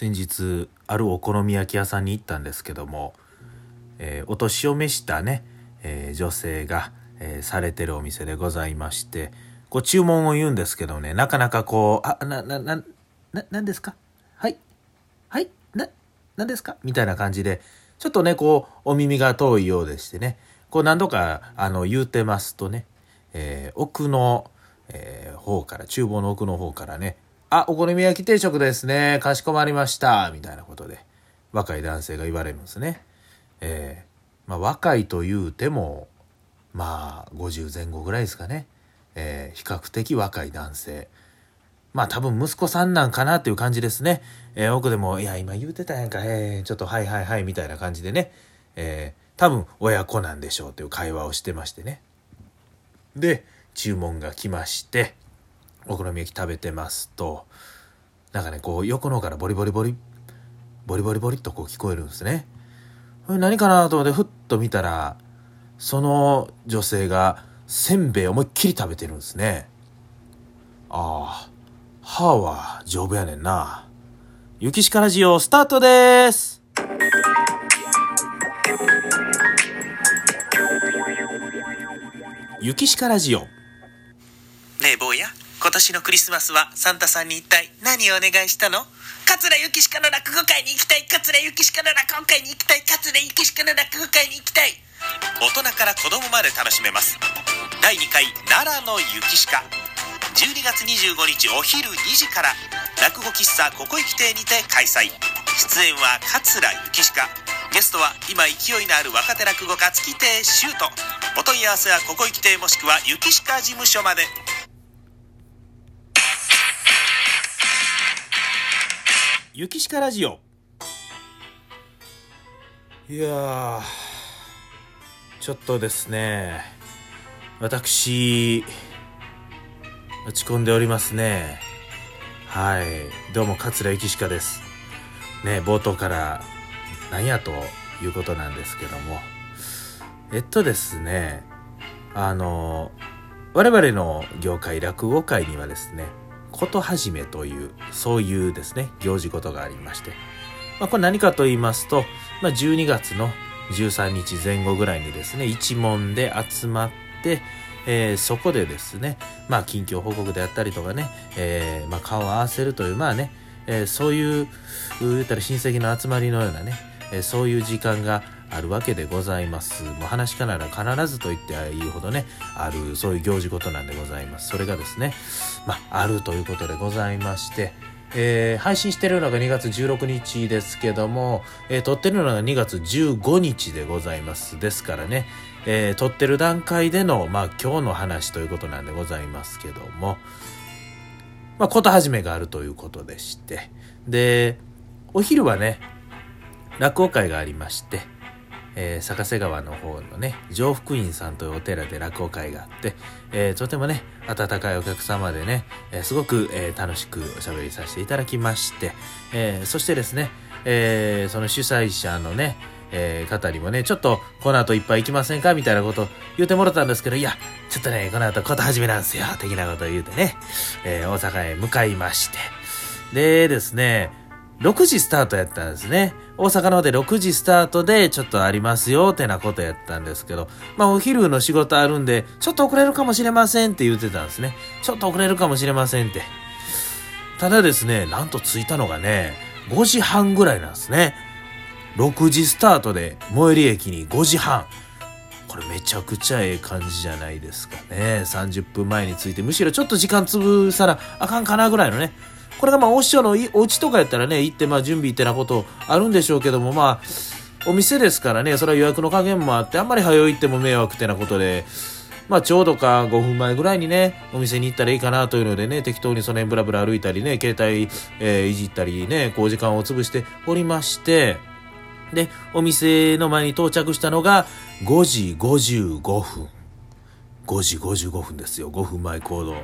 先日あるお好み焼き屋さんに行ったんですけども、えーお年を召したね、えー女性が、えーされてるお店でございましてこう注文を言うんですけどねなかなかこう「あなななななんですか？はい。はい。ななんですか?」みたいな感じでちょっとねこうお耳が遠いようでしてねこう何度かあの言うてますとね、え奥の、え方から厨房の奥の方からねあ、お好み焼き定食ですね。かしこまりました。みたいなことで、若い男性が言われるんですね。えーまあ、若いと言うても、まあ、50前後ぐらいですかね。えー比較的若い男性。まあ、多分息子さんなんかなっていう感じですね。えー奥でも、いや、今言うてたやんか、えーちょっと、はいはいはい、みたいな感じでね。えー多分、親子なんでしょうという会話をしてましてね。で、注文が来まして、お好み焼き食べてますとなんかねこう横の方からボリボリボリボリボリボリっとこう聞こえるんですね。何かなと思ってふっと見たらその女性がせんべい思いっきり食べてるんですね。ああ歯は丈夫やねんな。雪しかラジオスタートです。雪しかラジオ今年のクリスマスはサンタさんに一体何をお願いしたの？桂ゆきしかの落語会に行きたい。桂ゆきしかの落語会に行きたい。桂ゆきしかの落語会に行きたい。大人から子供まで楽しめます。第2回奈良のゆきしか。12月25日お昼2時から落語喫茶ここ行き亭にて開催。出演は桂ゆきしか。ゲストは今勢いのある若手落語家月亭シュートお問い合わせはここ行き亭もしくはゆきしか事務所まで。雪しかラジオ。いやちょっとですね私落ち込んでおりますね。はい。どうも桂雪しかです。ね冒頭からなんやということなんですけども。えっとですねあの我々の業界落語界にはですねことはじめというそういうですね行事事がありまして、まあ、これ何かと言いますと、まあ、12月の13日前後ぐらいにですね一門で集まって、えーそこでですねまあ近況報告であったりとかね、えーまあ、顔を合わせるというまあね、えーそういう言ったら親戚の集まりのようなね、えそういう時間があるわけでございます。もう話かなら必ずと言っていいほどね、ある、そういう行事事なんでございます。それがですね、まあ、あるということでございまして、えー配信してるのが2月16日ですけども、えー撮ってるのが2月15日でございます。ですからね、えー撮ってる段階での、まあ、今日の話ということなんでございますけども、まあ、こと始めがあるということでして、で、お昼はね、落語会がありまして、えー坂瀬川の方のね上福院さんというお寺で落語会があって、えーとてもね温かいお客様でね、えーすごく、えー楽しくおしゃべりさせていただきまして、えーそしてですね、えーその主催者のねえー方にもね、ちょっとこの後一杯行きませんか？みたいなこと言うてもらったんですけど、いや、ちょっとね、この後こと始めなんですよ、的なことを言うてね、えー大阪へ向かいまして。でですね、6時スタートやったんですね。大阪の方で6時スタートでちょっとありますよってなことやったんですけど、まあお昼の仕事あるんで、ちょっと遅れるかもしれませんって言ってたんですね。ちょっと遅れるかもしれませんって。ただですね、なんと着いたのがね、5時半ぐらいなんですね。6時スタートで最寄り駅に5時半。これめちゃくちゃええ感じじゃないですかね。30分前に着いて、むしろちょっと時間潰さなあかんかなぐらいのね。これがまあお師匠のお家とかやったらね、行ってまあ準備ってなことあるんでしょうけども、まあ、お店ですからね、それは予約の加減もあって、あんまり早い行っても迷惑ってなことで、まあちょうどか5分前ぐらいにね、お店に行ったらいいかなというのでね、適当にその辺ブラブラ歩いたりね、携帯、えーいじったりね、こう時間を潰しておりまして、で、お店の前に到着したのが5時55分。5時55分ですよ。5分前行動。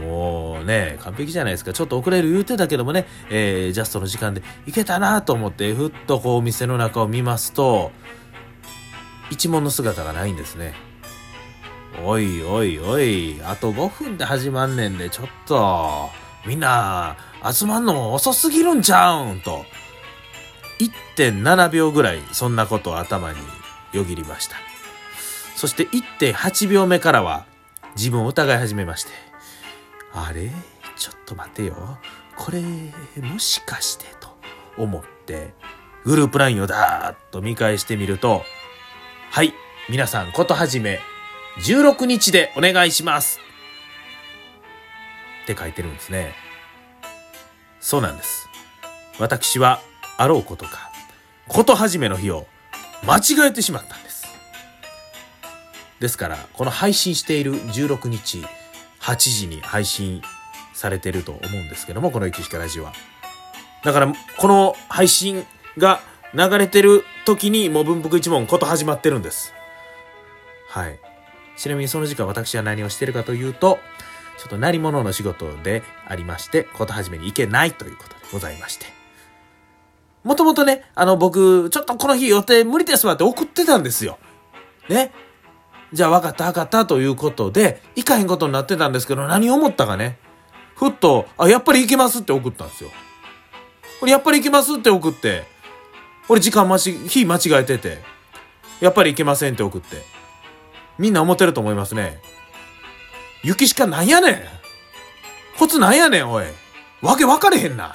もうね、完璧じゃないですか。ちょっと遅れる言うてたけどもね、えージャストの時間で行けたなと思って、ふっとこう店の中を見ますと、一門の姿がないんですね。おいおいおい、あと5分で始まんねんで、ちょっと、みんな、集まんの遅すぎるんちゃうんと、1.7秒ぐらいそんなことを頭によぎりました。そして1.8秒目からは自分を疑い始めまして、あれ？ちょっと待てよ。これ、もしかしてと思って、グループラインをダーッと見返してみると、はい、皆さん、ことはじめ、16日でお願いしますって書いてるんですね。そうなんです。私は、あろうことか、ことはじめの日を間違えてしまったんです。ですから、この配信している16日、8時に配信されてると思うんですけども、このゆきひかラジオは。だから、この配信が流れてる時にもう文福一問こと始まってるんです。はい。ちなみにその時間私は何をしてるかというと、ちょっと鳴り物の仕事でありまして、こと始めに行けないということでございまして。もともとね、あの僕、ちょっとこの日予定無理ですわって送ってたんですよ。ね。じゃあ分かった分かったということで、行かへんことになってたんですけど、何を思ったかね。ふっと、あ、やっぱり行けますって送ったんですよ。これやっぱり行けますって送って、俺時間間ち、日間違えてて、やっぱり行けませんって送って。みんな思ってると思いますね。雪しかなんやねんコツなんやねん、おい。わけ分かれへんな。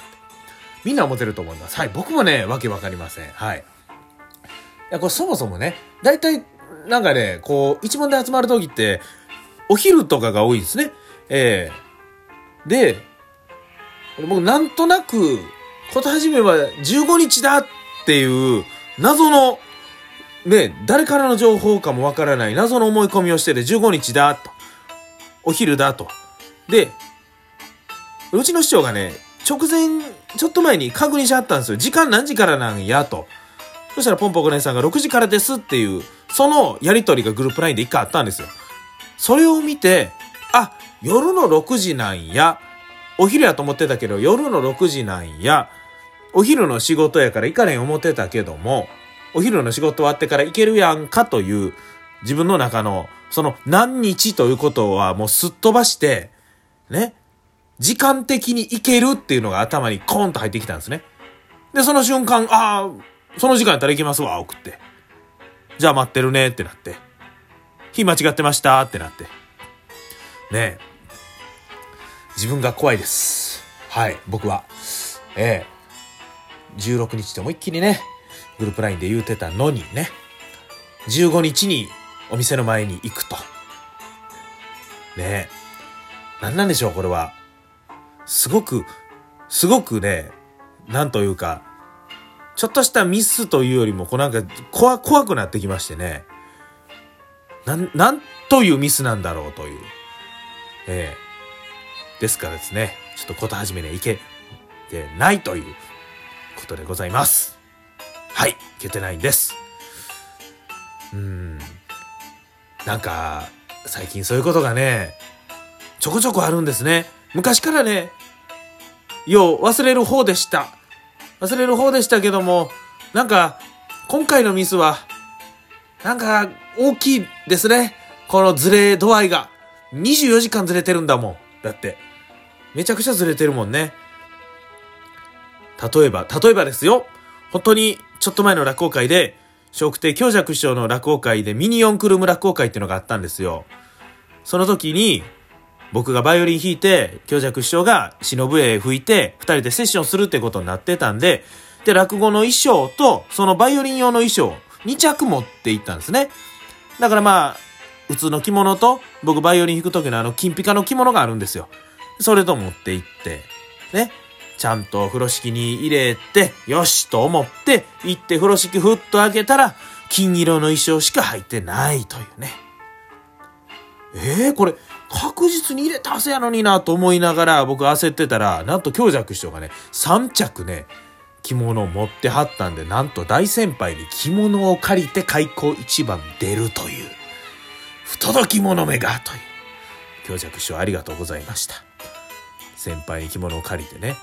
みんな思ってると思います。はい。僕もね、わけ分かりません。はい。いや、これそもそもね、大体、なんかね、こう、一問で集まる時って、お昼とかが多いんですね。ええー、で、僕なんとなく、こと始めは15日だっていう謎の、ね、誰からの情報かもわからない謎の思い込みをしてて15日だと。お昼だと。で、うちの市長がね、直前、ちょっと前に確認しはったんですよ。時間何時からなんやと。そしたらポンポコ姉さんが6時からですっていう、そのやりとりがグループ LINE で一回あったんですよ。それを見て、あ、夜の6時なんや。お昼やと思ってたけど、夜の6時なんや。お昼の仕事やから行かれん思ってたけども、お昼の仕事終わってから行けるやんかという、自分の中の、その何日ということはもうすっ飛ばして、ね、時間的に行けるっていうのが頭にコーンと入ってきたんですね。で、その瞬間、ああ、その時間やったら行きますわ、送って。じゃあ待ってるねってなって。日間違ってましたってなって。ねえ。自分が怖いです。はい、僕は。ええ。16日って思いっきりね、グループ LINE で言うてたのにね、15日にお店の前に行くと。ねえ。何なんでしょう、これは。すごく、すごくね、なんというか、ちょっとしたミスというよりも、こうなんか、怖、怖くなってきましてね。なん、なんというミスなんだろうという。ええですからですね、ちょっとこと始めに行けてないということでございます。はい、いけてないんです。うん。なんか、最近そういうことがね、ちょこちょこあるんですね。昔からね、よう忘れる方でした。忘れる方でしたけども、なんか、今回のミスは、なんか、大きいですね。このズレ度合いが。24時間ずれてるんだもん。だって。めちゃくちゃずれてるもんね。例えば、例えばですよ。本当に、ちょっと前の落語会で、笑福亭強弱師匠の落語会でミニオンクルーム落語会っていうのがあったんですよ。その時に、僕がバイオリン弾いて、強弱師匠が忍笛吹いて、二人でセッションするってことになってたんで、で、落語の衣装と、そのバイオリン用の衣装、2着持って行ったんですね。だからまあ、普通の着物と、僕バイオリン弾く時のあの、金ピカの着物があるんですよ。それと持って行って、ね。ちゃんと風呂敷に入れて、よしと思って、行って風呂敷ふっと開けたら、金色の衣装しか入ってないというね。えー、これ、確実に入れたはずやのになと思いながら僕焦ってたら、なんと強弱師匠がね、3着ね、着物を持ってはったんで、なんと大先輩に着物を借りて開口一番出るという、不届き者めがという。強弱師匠ありがとうございました。先輩に着物を借りてね。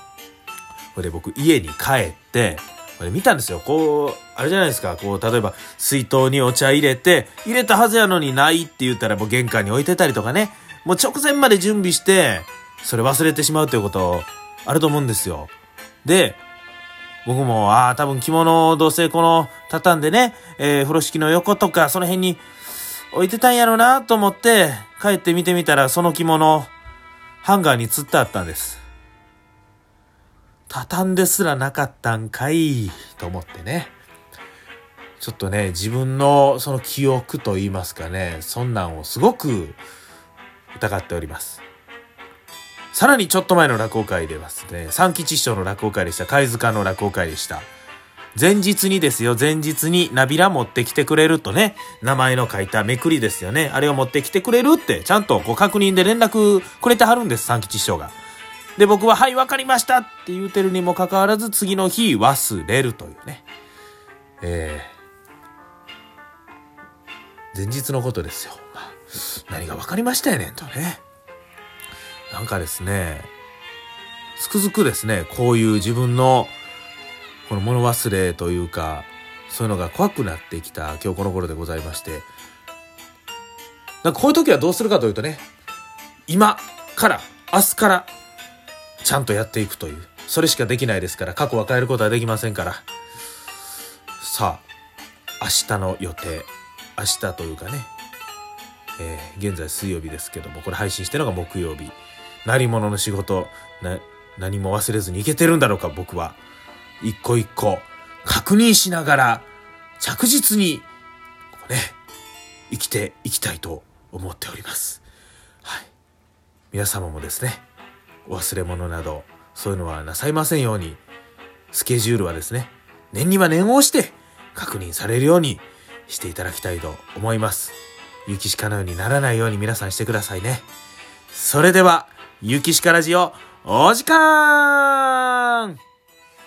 これで僕家に帰って、これ見たんですよ。こう、あれじゃないですか。こう、例えば水筒にお茶入れて、入れたはずやのにないって言ったらもう玄関に置いてたりとかね。もう直前まで準備して、それ忘れてしまうということあると思うんですよ。で、僕も、ああ、多分着物をどうせこの畳んでね、えー、風呂敷の横とかその辺に置いてたんやろうなと思って帰って見てみたらその着物、ハンガーに釣ってあったんです。畳んですらなかったんかい、と思ってね。ちょっとね、自分のその記憶と言いますかね、そんなんをすごく疑っております。さらにちょっと前の落語会ではですね、三吉師匠の落語会でした。貝塚の落語会でした。前日にですよ、前日にナビラ持ってきてくれるとね、名前の書いためくりですよね。あれを持ってきてくれるって、ちゃんとご確認で連絡くれてはるんです、三吉師匠が。で、僕は、はい、わかりましたって言うてるにもかかわらず、次の日忘れるというね。えー、前日のことですよ。まあ、何がわかりましたやねんとね。なんかですね、つくづくですね、こういう自分の、この物忘れというか、そういうのが怖くなってきた今日この頃でございまして、なんかこういう時はどうするかというとね、今から、明日からちゃんとやっていくという。それしかできないですから、過去は変えることはできませんから。さあ、明日の予定。明日というかね、えー、現在水曜日ですけども、これ配信してるのが木曜日。鳴り物の仕事、な、何も忘れずにいけてるんだろうか、僕は。一個一個、確認しながら、着実に、ここね、生きていきたいと思っております。はい。皆様もですね、忘れ物など、そういうのはなさいませんように、スケジュールはですね、念には念を押して確認されるようにしていただきたいと思います。雪鹿のようにならないように皆さんしてくださいね。それでは、雪鹿ラジオ、お時間